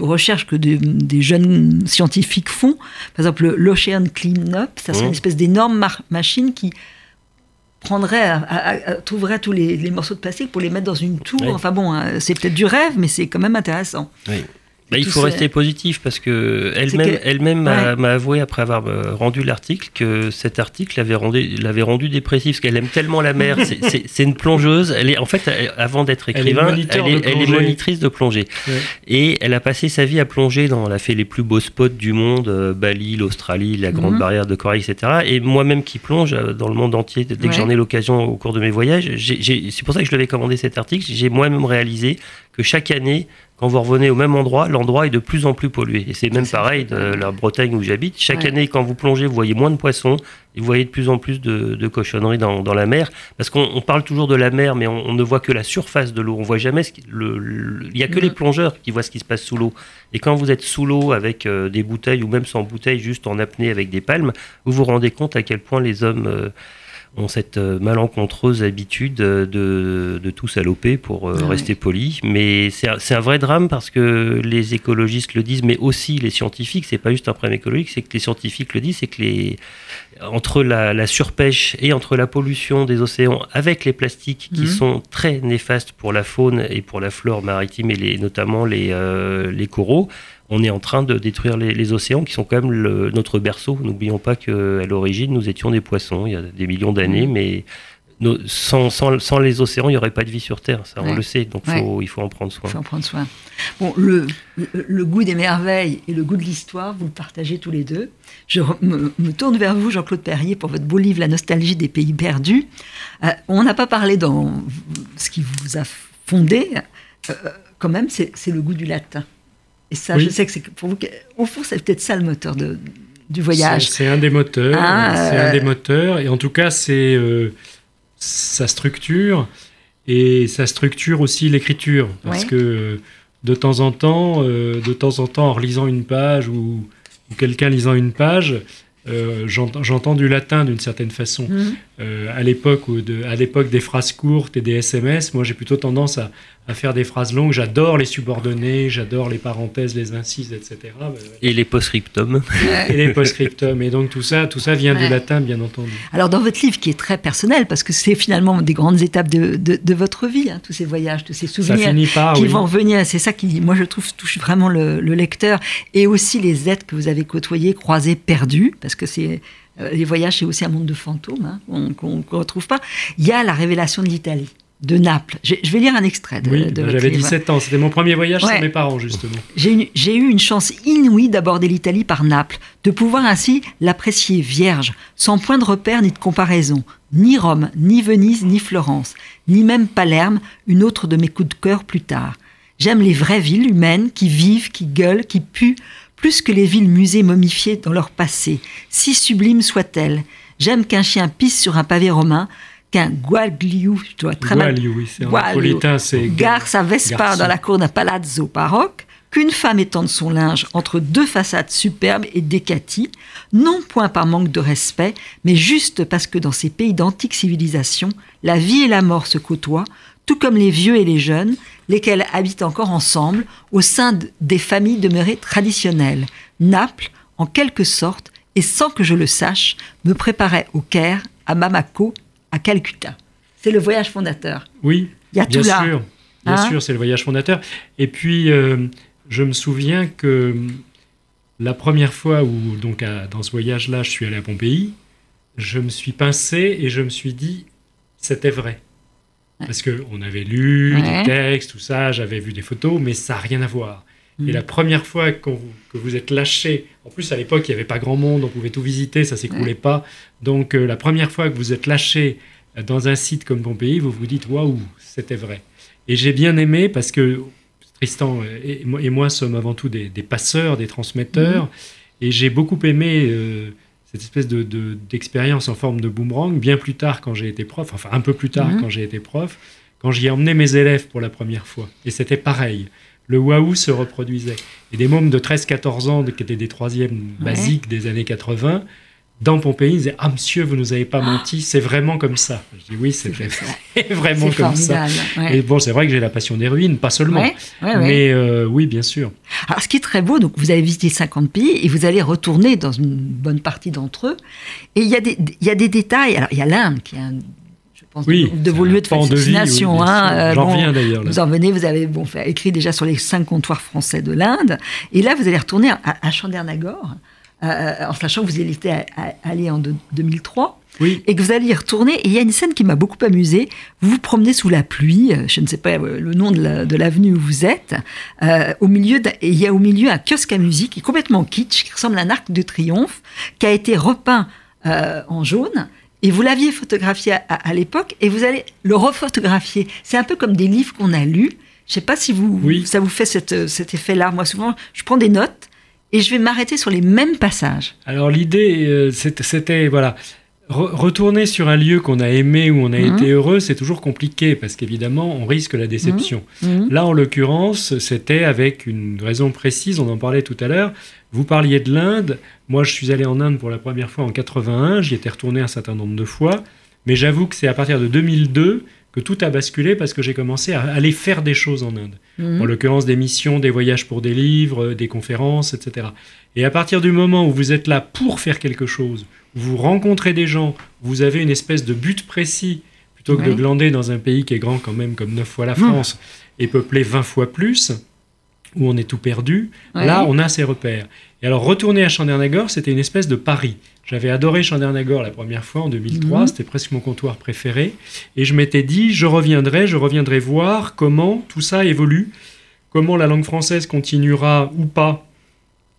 recherches que des jeunes scientifiques font. Par exemple, l'Ocean Cleanup, ça serait mmh. une espèce d'énorme machine qui prendrait, trouverait tous les, morceaux de plastique pour les mettre dans une tour. Enfin bon, hein, c'est peut-être du rêve, mais c'est quand même intéressant. Oui. Bah, il faut rester positif parce que elle-même, elle-même m'a avoué après avoir euh, rendu l'article que cet article l'avait rendu, l'avait rendu dépressif parce qu'elle aime tellement la mer. c'est une plongeuse. Elle est en fait avant d'être écrivain, elle est, elle est, monitrice de plongée et elle a passé sa vie à plonger. Dans, elle a fait les plus beaux spots du monde, euh, Bali, l'Australie, la Grande mhm. Barrière de Corail, etc. Et moi-même qui plonge euh, dans le monde entier dès que j'en ai l'occasion au cours de mes voyages, c'est pour ça que je lui avais commandé cet article. J'ai moi-même réalisé que chaque année quand vous revenez au même endroit, l'endroit est de plus en plus pollué. Et c'est même pareil de la Bretagne où j'habite. Chaque année, quand vous plongez, vous voyez moins de poissons et vous voyez de plus en plus de, cochonneries dans, la mer. Parce qu'on parle toujours de la mer, mais on, ne voit que la surface de l'eau. On voit jamais ce il n'y a que les plongeurs qui voient ce qui se passe sous l'eau. Et quand vous êtes sous l'eau avec euh, des bouteilles ou même sans bouteilles, juste en apnée avec des palmes, vous vous rendez compte à quel point les hommes euh, ont cette euh, malencontreuse habitude de, de tout saloper pour euh, ah rester poli. Mais c'est un vrai drame parce que les écologistes le disent, mais aussi les scientifiques. C'est pas juste un problème écologique, c'est que les scientifiques le disent, c'est que les, entre la, surpêche et entre la pollution des océans avec les plastiques qui mhm. sont très néfastes pour la faune et pour la flore maritime et les, notamment les, euh, les coraux, on est en train de détruire les, océans qui sont quand même notre berceau. N'oublions pas qu'à l'origine, nous étions des poissons il y a des millions d'années, mmh. mais sans, les océans, il n'y aurait pas de vie sur Terre, ça on le sait, donc il faut en prendre soin. Il faut en prendre soin. Bon, le, le, goût des merveilles et le goût de l'histoire, vous le partagez tous les deux. Je me, tourne vers vous, Jean-Claude Perrier, pour votre beau livre La nostalgie des pays perdus. Euh, on n'a pas parlé dans ce qui vous a fondé, euh, quand même, c'est le goût du latin. Et ça, je sais que c'est pour vous, au fond, c'est peut-être ça le moteur de, du voyage. C'est un des moteurs. Ah, c'est un euh, des moteurs. Et en tout cas, c'est euh, sa structure et sa structure aussi l'écriture. Parce que de temps en temps, euh, de temps en temps, en relisant une page ou, quelqu'un lisant une page, j'entends du latin d'une certaine façon. Mmh. à l'époque des phrases courtes et des SMS, moi j'ai plutôt tendance à, à faire des phrases longues. J'adore les subordonnés, j'adore les parenthèses, les incises, etc. Et les post-scriptum. Et les post-scriptum. Et donc tout ça, tout ça vient du latin, bien entendu. Alors dans votre livre, qui est très personnel, parce que c'est finalement des grandes étapes de, de, votre vie, hein, tous ces voyages, tous ces souvenirs qui vont venir, c'est ça qui, moi je trouve, touche vraiment le, lecteur, et aussi les êtres que vous avez côtoyés, croisés, perdus, parce que c'est euh, les voyages, c'est aussi un monde de fantômes hein, qu'on ne retrouve pas. Il y a la révélation de l'Italie de Naples. Je, vais lire un extrait de, oui, J'avais 17 ans, c'était mon premier voyage sans mes parents, justement. J'ai eu une chance inouïe d'aborder l'Italie par Naples, de pouvoir ainsi l'apprécier vierge, sans point de repère ni de comparaison. Ni Rome, ni Venise, ni Florence, ni même Palerme, une autre de mes coups de cœur plus tard. J'aime les vraies villes humaines qui vivent, qui gueulent, qui puent, plus que les villes musées momifiées dans leur passé, si sublimes soient-elles. J'aime qu'un chien pisse sur un pavé romain, qu'un guagliou, je dois très mal, oui, c'est c'est gare sa Vespa dans la cour d'un palazzo baroque, qu'une femme étende son linge entre deux façades superbes et décaties, non point par manque de respect, mais juste parce que dans ces pays d'antique civilisation, la vie et la mort se côtoient, tout comme les vieux et les jeunes, lesquels habitent encore ensemble au sein des familles demeurées traditionnelles. Naples, en quelque sorte, et sans que je le sache, me préparait au Caire, à Mamako à Calcutta. C'est le voyage fondateur. Oui, il y a bien tout là. sûr. Bien hein sûr, c'est le voyage fondateur. Et puis, euh, je me souviens que la première fois où, donc, dans ce voyage-là, je suis allé à Pompéi, je me suis pincé et je me suis dit, c'était vrai. Parce qu'on avait lu des textes, tout ça, j'avais vu des photos, mais ça n'a rien à voir. Et la première fois que vous êtes lâché, en plus à l'époque il n'y avait pas grand monde, on pouvait tout visiter, ça s'écoulait pas. Donc euh, la première fois que vous êtes lâché dans un site comme Pompéi, vous vous dites waouh, c'était vrai. Et j'ai bien aimé parce que Tristan et, moi sommes avant tout des, passeurs, des transmetteurs, mhm. et j'ai beaucoup aimé euh, cette espèce d'expérience de, en forme de boomerang. Bien plus tard quand j'ai été prof, enfin un peu plus tard mhm. quand j'ai été prof, quand j'y ai emmené mes élèves pour la première fois, et c'était pareil le waouh se reproduisait. Et des mômes de 13-14 ans, qui étaient des troisièmes basiques des années 80, dans Pompéi, ils disaient Ah, monsieur, vous nous avez pas menti, c'est vraiment comme ça. Je dis Oui, c'est vraiment comme ça. Et bon, c'est vrai que j'ai la passion des ruines, pas seulement. mais euh, oui, bien sûr. Alors, ce qui est très beau, donc vous avez visité 50 pays et vous allez retourner dans une bonne partie d'entre eux. Et il y, a des, il y a des détails. Alors, il y a l'Inde qui est un oui, de vos lieux de fascination. Hein, J'en reviens d'ailleurs. Vous en venez, vous avez bon, fait, écrit déjà sur les cinq comptoirs français de l'Inde. Et là, vous allez retourner à, à Chandernagore, euh, en sachant que vous y étiez allé en 2003. Oui. Et que vous allez y retourner. Et il y a une scène qui m'a beaucoup amusée. Vous vous promenez sous la pluie, euh, je ne sais pas euh, le nom de l'avenue où vous êtes. au milieu, et il y a au milieu un kiosque à musique qui est complètement kitsch, qui ressemble à un arc de triomphe, qui a été repeint en jaune et vous l'aviez photographié à, l'époque et vous allez le refotographier. C'est un peu comme des livres qu'on a lus. Je ne sais pas si vous, ça vous fait cet effet-là. Moi, souvent, je prends des notes et je vais m'arrêter sur les mêmes passages. Alors l'idée, euh, c'était voilà, retourner sur un lieu qu'on a aimé, où on a mhm. été heureux, c'est toujours compliqué parce qu'évidemment, on risque la déception. Mhm. Mhm. Là, en l'occurrence, c'était avec une raison précise, on en parlait tout à l'heure. Vous parliez de l'Inde. Moi, je suis allé en Inde pour la première fois en 81. J'y étais retourné un certain nombre de fois. Mais j'avoue que c'est à partir de 2002 que tout a basculé parce que j'ai commencé à aller faire des choses en Inde. En l'occurrence, des missions, des voyages pour des livres, des conférences, etc. Et à partir du moment où vous êtes là pour faire quelque chose, vous rencontrez des gens, vous avez une espèce de but précis, plutôt que de glander dans un pays qui est grand quand même comme 9 fois la mmh. France et peuplé 20 fois plus, où on est tout perdu, là on a ses repères. Et alors retourner à Chandernagore, c'était une espèce de pari. J'avais adoré Chandernagore la première fois en 2003, mmh. c'était presque mon comptoir préféré, et je m'étais dit, je reviendrai, je reviendrai voir comment tout ça évolue, comment la langue française continuera ou pas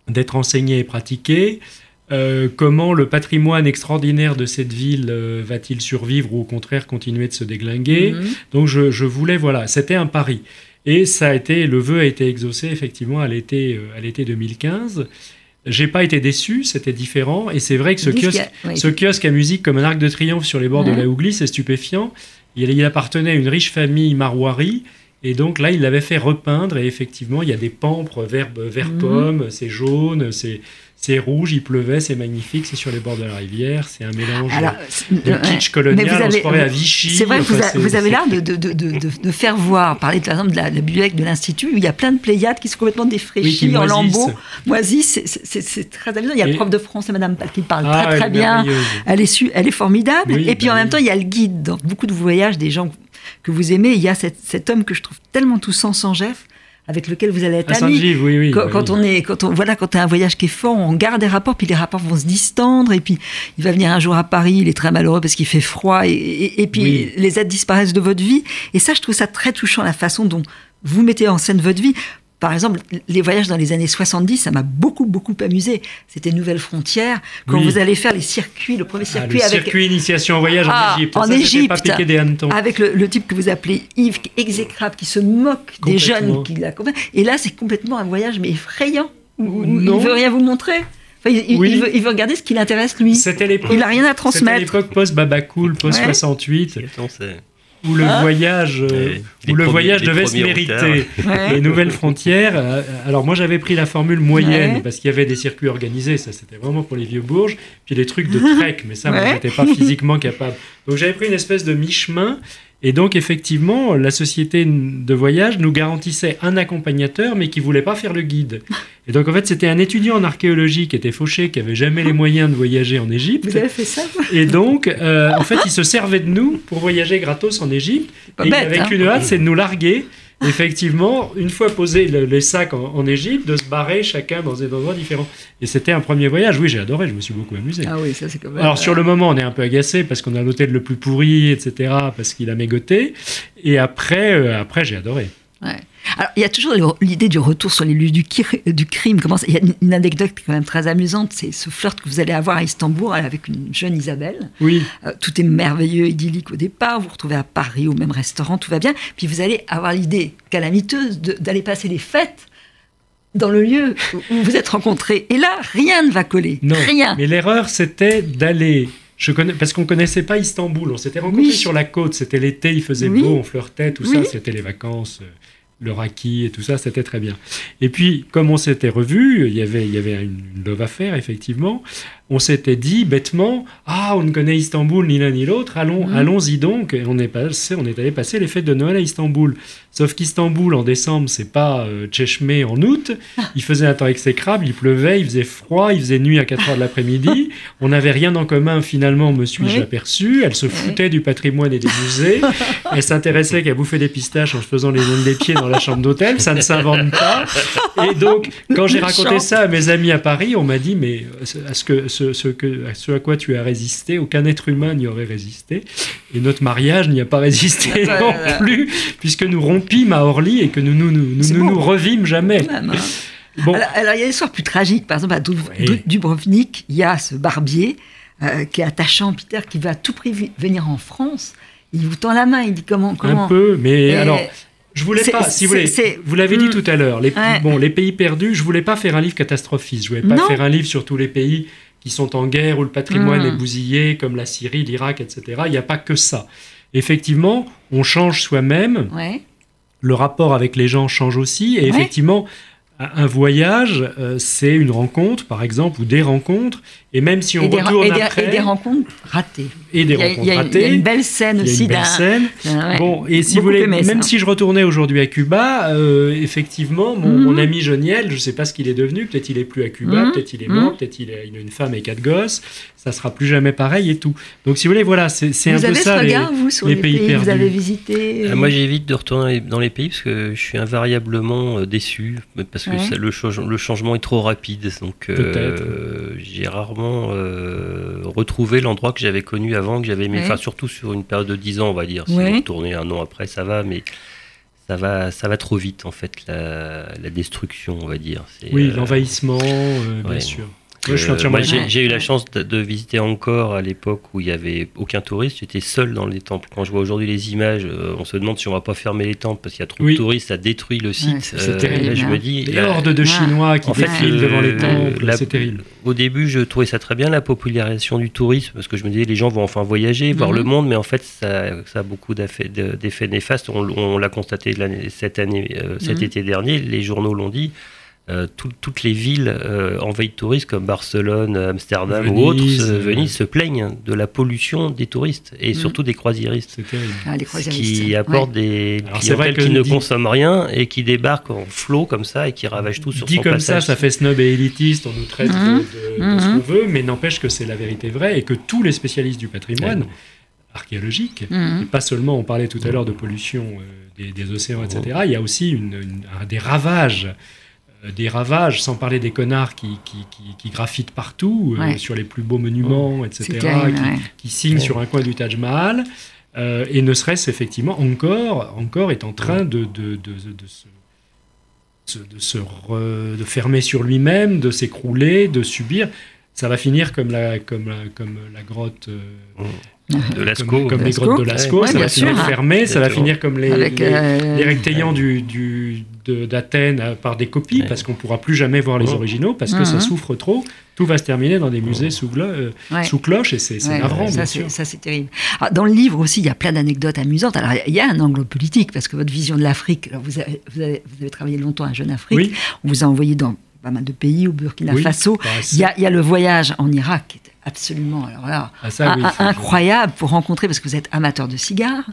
d'être enseignée et pratiquée, euh, comment le patrimoine extraordinaire de cette ville euh, va-t-il survivre ou au contraire continuer de se déglinguer mhm. Donc je, voulais, voilà, c'était un pari. Et ça a été, le vœu a été exaucé effectivement à l'été, euh, à l'été 2015. J'ai pas été déçu, c'était différent. Et c'est vrai que ce kiosque, ce kiosque à musique comme un arc de triomphe sur les bords de la Hougli, c'est stupéfiant. Il, il, appartenait à une riche famille marouari. Et donc là, il l'avait fait repeindre. Et effectivement, il y a des pampres vert, vert mhm. pomme, c'est jaune, c'est c'est rouge, il pleuvait, c'est magnifique, c'est sur les bords de la rivière, c'est un mélange de kitsch colonial, on se croirait à Vichy. C'est vrai que vous, avez l'air de, de, de, faire voir, parler par exemple de la, la bibliothèque de l'Institut, où il y a plein de pléiades qui sont complètement défraîchies en lambeaux, moisies, c'est très amusant. Il y a le prof de français, Madame qui parle ah, très très bien, elle est, elle est formidable, et puis en bah même temps, il y a le guide, dans beaucoup de voyages, des gens que vous aimez, il y a cet, cet homme que je trouve tellement touchant, sans Jeff, avec lequel vous allez être ami. Oui, oui, quand, on est, quand on, voilà, quand un voyage qui est fort, on garde des rapports, puis les rapports vont se distendre, et puis il va venir un jour à Paris, il est très malheureux parce qu'il fait froid, et, puis les êtres disparaissent de votre vie. Et ça, je trouve ça très touchant, la façon dont vous mettez en scène votre vie. Par exemple, les voyages dans les années 70, ça m'a beaucoup, beaucoup amusé. C'était Nouvelle Frontière. Quand vous allez faire les circuits, le premier ah, circuit ah, le circuit initiation en voyage en ah, Égypte. En Égypte. Avec le, type que vous appelez Yves, exécrable, qui se moque des jeunes qui l'accompagnent. Et là, c'est complètement un voyage, mais effrayant. Où, il veut rien vous montrer. il, veut, il, veut, regarder ce qui l'intéresse lui. Il n'a rien à transmettre. C'était l'époque post-Babacool, post-68 où le ah. voyage, euh, où le voyage devait se mériter. Les nouvelles frontières. Euh, alors moi j'avais pris la formule moyenne parce qu'il y avait des circuits organisés, ça c'était vraiment pour les vieux bourges, puis les trucs de trek, mais ça moi j'étais pas physiquement capable. Donc j'avais pris une espèce de mi-chemin et donc, effectivement, la société de voyage nous garantissait un accompagnateur, mais qui voulait pas faire le guide. Et donc, en fait, c'était un étudiant en archéologie qui était fauché, qui avait jamais les moyens de voyager en Égypte. Vous avez fait ça Et donc, euh, en fait, il se servait de nous pour voyager gratos en Égypte. Et avec hein. une hâte, c'est de nous larguer effectivement, une fois posé les sacs en, Égypte, de se barrer chacun dans des endroits différents. Et c'était un premier voyage. Oui, j'ai adoré, je me suis beaucoup amusé. Ah oui, ça c'est quand même. Alors sur le moment, on est un peu agacé parce qu'on a l'hôtel le plus pourri, etc., parce qu'il a mégoté. Et après, euh, après j'ai adoré. Ouais. Alors, il y a toujours l'idée du retour sur les lieux du, du crime. Comment il y a une anecdote quand même très amusante, c'est ce flirt que vous allez avoir à Istanbul avec une jeune Isabelle. Oui. Euh, tout est merveilleux, idyllique au départ. Vous vous retrouvez à Paris au même restaurant, tout va bien. Puis vous allez avoir l'idée calamiteuse d'aller passer les fêtes dans le lieu où vous êtes rencontrés. Et là, rien ne va coller. Non. Rien. Mais l'erreur, c'était d'aller je connais, parce qu'on connaissait pas Istanbul. On s'était rencontrés sur la côte. C'était l'été, il faisait beau, on flirtait, tout ça. C'était les vacances. Le raki et tout ça, c'était très bien. Et puis, comme on s'était revus, il y avait, il y avait une love affaire, effectivement. On s'était dit bêtement Ah, on ne connaît Istanbul ni l'un ni l'autre, allons, Mhm. allons-y donc. Et on est, passé, on est allé passer les fêtes de Noël à Istanbul. Sauf qu'Istanbul en décembre, c'est pas euh, en août. Il faisait un temps exécrable, il pleuvait, il faisait froid, il faisait nuit à 4 heures de l'après-midi. On n'avait rien en commun finalement, me suis-je Oui. aperçu. Elle se foutait du patrimoine et des musées. Elle s'intéressait qu'à bouffer des pistaches en se faisant les ongles des pieds dans la chambre d'hôtel. Ça ne s'invente pas. Et donc, quand j'ai raconté ça à mes amis à Paris, on m'a dit mais euh, à ce, que, ce, ce que, à ce à quoi tu as résisté, aucun être humain n'y aurait résisté. Et notre mariage n'y a pas résisté non plus, puisque nous rompîmes à Orly et que nous nous, nous, nous, nous, revîmes jamais. Même, hein. Bon, Alors, alors, il y a des histoires plus tragiques. Par exemple, à Dubrovnik, il y a ce barbier euh, qui est attachant, Peter, qui va à tout prix venir en France. Il vous tend la main, il dit comment. comment un peu, mais Et- alors. Je voulais pas, si vous voulez, vous l'avez dit Mm. tout à l'heure, les, Ouais. bon, les pays perdus, je voulais pas faire un livre catastrophiste, je voulais pas Non. faire un livre sur tous les pays qui sont en guerre où le patrimoine Mm. est bousillé, comme la Syrie, l'Irak, etc. Il n'y a pas que ça. Effectivement, on change soi-même, Ouais. le rapport avec les gens change aussi, et Ouais. effectivement, un voyage, euh, c'est une rencontre, par exemple, ou des rencontres, et même si on Et retourne et des- après, et des rencontres ratées. Et des il y a, rencontres il y a- il y a une belle scène il y a aussi une belle d'un. scène. ouais. Bon, et si vous voulez, aimé même si je retournais aujourd'hui à Cuba, euh, effectivement, mon, Mhm. mon ami Joniel, je ne sais pas ce qu'il est devenu, peut-être il est plus à Cuba, Mhm. peut-être il est mort, Mhm. peut-être il, a- il a une femme et quatre gosses, ça sera plus jamais pareil et tout. Donc si vous voulez, voilà, c'est c'est un Vous peu avez ce ça. les- regard, vous, sur les les, pays pays, que vous avez visités Euh, moi, j'évite de retourner dans les- les pays parce que je suis invariablement euh, déçu, parce que Ouais. ça- le, change- le changement est trop rapide. Donc, euh, Peut-être. j'ai rarement euh, retrouvé l'endroit que j'avais connu avant, que j'avais aimé. Ouais. Enfin, surtout sur une période de 10 ans, on va dire. Si Ouais. vous retournez un an après, ça va, mais ça va, ça va trop vite, en fait, la, la destruction, on va dire. C'est, Oui, euh, l'envahissement, euh, bien ouais. sûr. Moi, je suis entièrement moi, j'ai, eu la chance de, de visiter Angkor à l'époque où il n'y avait aucun touriste. J'étais seul dans les temples. Quand je vois aujourd'hui les images, euh, on se demande si on va pas fermer les temples parce qu'il y a trop Oui. de touristes, ça détruit le site. Ouais, c'est Euh, terrible, là, je hein. me dis, Les la- hordes de Ah. Chinois qui en défilent devant les le- temples, la- c'est terrible. Au début, je trouvais ça très bien, la popularisation du tourisme, parce que je me disais, les gens vont enfin voyager, voir Mhm. le monde, mais en fait, ça, ça a beaucoup d'effets de- d'effets néfastes. On, on l'a constaté l'année- cette année, euh, cet Mhm. été dernier, les journaux l'ont dit. Euh, tout- toutes les villes euh, envahies de touristes comme Barcelone, Amsterdam ou autres, Venise, se- euh, Venise se plaignent de la pollution des touristes et Mhm. surtout des croisiéristes. C'est terrible. Ah, les Ce croisiéristes. qui apporte des Alors, c'est vrai clientèles qui ne dit- consomment rien et qui débarquent en flot comme ça et qui ravagent tout sur Dit son comme passage. ça, ça fait snob et élitiste, on nous traite de- Mhm. de, de ce Mhm. qu'on veut, mais n'empêche que c'est la vérité vraie et que tous les spécialistes du patrimoine archéologique, Mhm. et pas seulement, on parlait tout à l'heure de pollution euh, des, des océans, etc., il y a aussi une- une- un- des ravages, des ravages, sans parler des connards qui, qui, qui- qui graffitent partout, euh, sur les plus beaux monuments, etc., terrible, qui, ouais. qui signent Ouais. sur un coin du Taj Mahal. euh, et ne serait-ce effectivement encore, encore est en train de, de, de, de se, se- de, se re- de fermer sur lui-même, de s'écrouler, de subir. Ça va finir comme la, comme la, comme la grotte. euh, de Lascaux. comme, comme les grottes de Lascaux, Ouais, ça bien va finir sûr, hein. fermé, ça va finir comme les, Avec, les, euh, les rectaillants du, du, de- d'Athènes euh, par des copies, Ouais. parce qu'on pourra plus jamais voir les Ouais. originaux, parce que Mhm. ça souffre trop. Tout va se terminer dans des musées sous, glo- euh, Ouais. sous cloche, et c'est, Ouais, navrant, ça, c'est, terrible. Ah, dans le livre aussi, il y a plein d'anecdotes amusantes. Alors, il y a un angle politique, parce que votre vision de l'Afrique, alors vous, avez, vous, avez, vous avez travaillé longtemps à Jeune Afrique, Oui, on vous a envoyé dans pas mal de pays, au Burkina Oui. Faso. bah, Il y, a, il y a le voyage en Irak, qui est absolument, alors là, ah, ça, oui, incroyable pour rencontrer, parce que vous êtes amateur de cigares,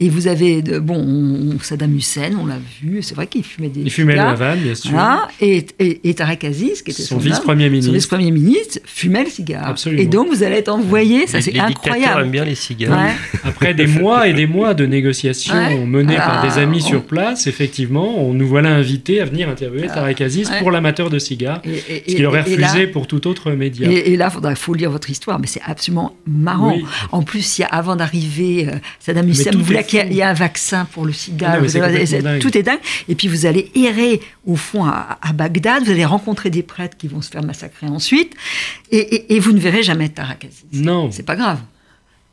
et vous avez, de, bon, on- Saddam Hussein, on l'a vu, c'est vrai qu'il fumait des Il fumait le. Havane, bien sûr. Voilà, et, et, et Tarek Aziz, qui était Son son, vice-premier son ministre. vice-premier ministre, fumait le cigare. Absolument. Et donc, vous allez être envoyé, ça c'est incroyable. aiment bien les cigares. Ouais. Après des mois et des mois de négociations Ouais. menées par Ah, des amis on- sur place, effectivement, on nous voilà invités à venir interviewer Tarek Aziz ouais. pour l'amateur de cigares, Et, et- ce qu'il aurait là- refusé pour tout autre média. Et, et là, il faut lire votre histoire, mais c'est absolument marrant. Oui. En plus, il y a, avant d'arriver, euh, Saddam Hussein voulait qu'il y, ait un vaccin pour le sida. Ah non, tout est dingue. Et puis, vous allez errer au fond à, à Bagdad. Vous allez rencontrer des prêtres qui vont se faire massacrer ensuite. Et, et- et vous ne verrez jamais Tarek Aziz. Non. C'est pas grave.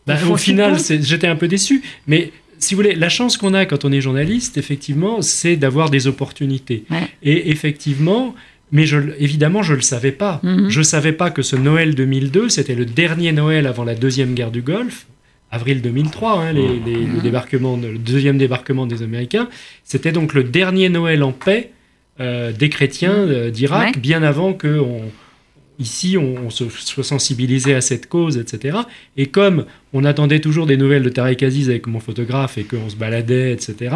Bah, Au final, j'étais un peu déçu. Mais si vous voulez, la chance qu'on a quand on est journaliste, effectivement, c'est d'avoir des opportunités. Ouais. Et effectivement, mais je, évidemment, je ne le savais pas. Mhm. Je ne savais pas que ce Noël 2002, c'était le dernier Noël avant la deuxième guerre du Golfe. Avril 2003, hein, les, les- le, débarquement de- le deuxième débarquement des Américains. C'était donc le dernier Noël en paix euh, des chrétiens euh, d'Irak, Ouais. bien avant que on- ici, on, se soit sensibilisé à cette cause, etc. Et comme on attendait toujours des nouvelles de Tarek Aziz avec mon photographe et qu'on se baladait, etc.,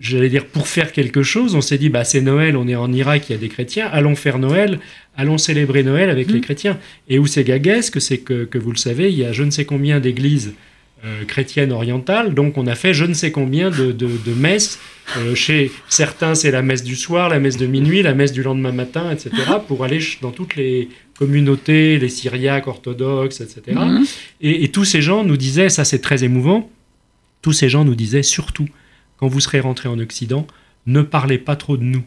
j'allais dire, pour faire quelque chose, on s'est dit, bah, c'est Noël, on est en Irak, il y a des chrétiens, allons faire Noël, allons célébrer Noël avec les mmh. chrétiens. Et où c'est gaguesque, c'est que, que, vous le savez, il y a je ne sais combien d'églises euh, chrétiennes orientales, donc on a fait je ne sais combien de, de, messes. Euh, chez certains, c'est la messe du soir, la messe de minuit, la messe du lendemain matin, etc., pour aller dans toutes les communautés, les syriaques orthodoxes, etc. Mmh. Et, et tous ces gens nous disaient, ça c'est très émouvant, tous ces gens nous disaient surtout, quand vous serez rentré en Occident, ne parlez pas trop de nous.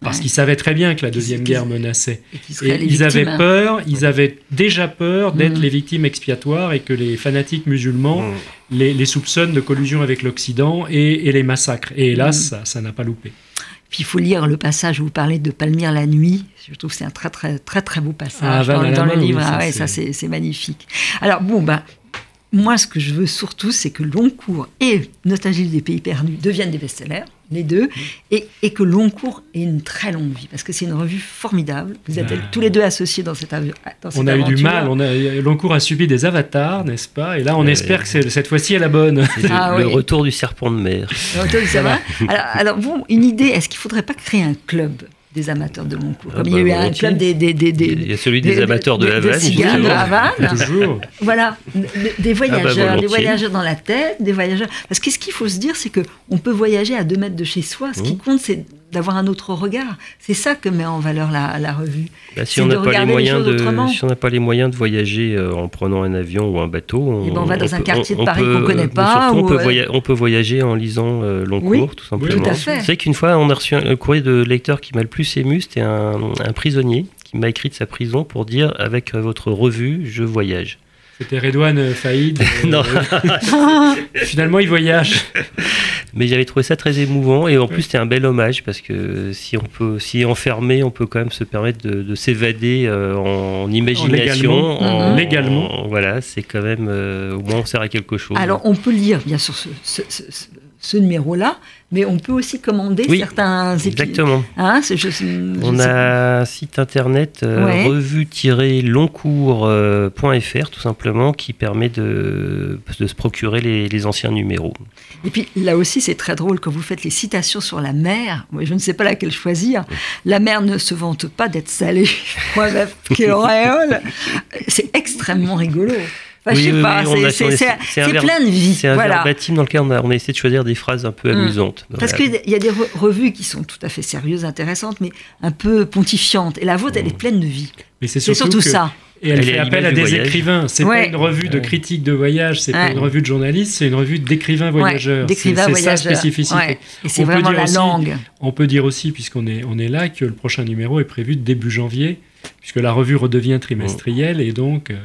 Parce qu'ils savaient très bien que la Deuxième Guerre menaçait. Et, ils avaient hein. peur, ils avaient déjà peur d'être mm. les victimes expiatoires et que les fanatiques musulmans mm. les, soupçonnent de collusion avec l'Occident et, les massacrent. Et hélas, mm. ça n'a pas loupé. Puis il faut lire le passage où vous parlez de Palmyre la nuit. Je trouve que c'est un très très très très beau passage ah, dans, le livre. ah, ouais, ça c'est magnifique. Alors bon, bah, moi, ce que je veux surtout, c'est que Longcourt et Nostalgie des pays perdus deviennent des best-sellers, les deux, et, et, que Longcourt ait une très longue vie, parce que c'est une revue formidable. Vous êtes tous les deux associés dans cette, dans On a eu du mal. On a, Longcourt a subi des avatars, n'est-ce pas? Et là, on espère que cette fois-ci est la bonne. Ah le, retour du serpent de mer. Le retour du serpent. Alors, alors bon, une idée, est-ce qu'il ne faudrait pas créer un club? Des amateurs de Moncourt. Ah Comme il y a bah, eu un club des, des, des, Il y a celui des, amateurs de Havane. De, Havane. toujours. Voilà, des voyageurs, ah bah, des voyageurs dans la tête, des voyageurs. Parce que ce qu'il faut se dire, c'est qu'on peut voyager à deux mètres de chez soi. Ce qui mmh. compte, c'est d'avoir un autre regard. C'est ça que met en valeur la, la revue. Bah, si on n'a pas les moyens de, si on n'a pas les moyens de voyager euh, en prenant un avion ou un bateau, on, eh ben on va dans un quartier de Paris qu'on ne connaît pas. Surtout, on, peut euh, on, peut voyager en lisant euh, long cours, tout simplement. Oui, savez qu'une fois, on a reçu un, courrier de lecteur qui m'a le plus ému. C'était un, un prisonnier qui m'a écrit de sa prison pour dire avec votre revue, je voyage. C'était Redouane Faïd. non. finalement, il voyage. Mais j'avais trouvé ça très émouvant et en plus c'était un bel hommage parce que si on peut, si enfermé, on peut quand même se permettre de, s'évader euh, en, imagination, en, légalement. voilà, c'est quand même euh, au moins on sert à quelque chose. Alors on peut lire bien sûr ce, ce numéro-là, mais on peut aussi commander certains épisodes. Exactement. Hein, on a un site internet euh, revue-longcourt.fr tout simplement qui permet de, de se procurer les, anciens numéros. Et puis là aussi c'est très drôle quand vous faites les citations sur la mer. Moi, je ne sais pas laquelle choisir. La mer ne se vante pas d'être salée. Moi, c'est extrêmement rigolo. Enfin, je sais pas, c'est plein de vie. C'est un voilà. verbatim dans lequel on a, on a, essayé de choisir des phrases un peu mm. amusantes. Parce qu'il y a des revues qui sont tout à fait sérieuses, intéressantes, mais un peu pontifiantes. Et la vôtre, elle est mm. pleine de vie. Mais c'est surtout, ça. Et elle, fait appel à des écrivains. C'est pas une revue de critique de voyage, c'est pas une revue de journalistes, c'est une revue d'écrivains voyageurs. c'est sa spécificité. Et c'est vraiment la langue. On peut dire aussi, puisqu'on est, on est là, que le prochain numéro est prévu début janvier, puisque la revue redevient trimestrielle et donc. Euh,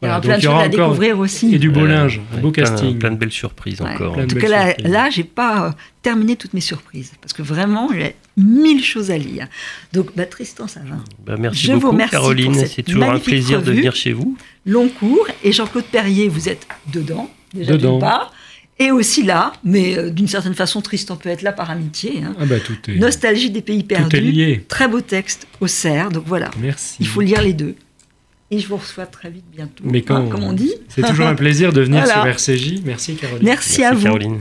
il y aura plein de choses à découvrir aussi. Et du beau linge, un beau casting. Plein, de belles surprises encore. En tout cas, là, là j'ai pas euh, terminé toutes mes surprises. Parce que vraiment, j'ai mille choses à lire. Donc, bah, Tristan ça Bah, merci je beaucoup, vous remercie Caroline. C'est toujours un plaisir de venir chez vous. Long cours. Et Jean-Claude Perrier, vous êtes dedans, déjà dedans. part. Et aussi là, mais euh, d'une certaine façon, Tristan peut être là par amitié. Hein. Ah bah, tout est... Nostalgie des pays perdus. Tout est lié. Très beau texte au cerf. Donc voilà. Merci. Il faut lire les deux et je vous reçois très vite bientôt. Mais quand, comme on dit. C'est toujours un plaisir de venir sur RCJ. Merci Caroline. Merci, à vous. Caroline.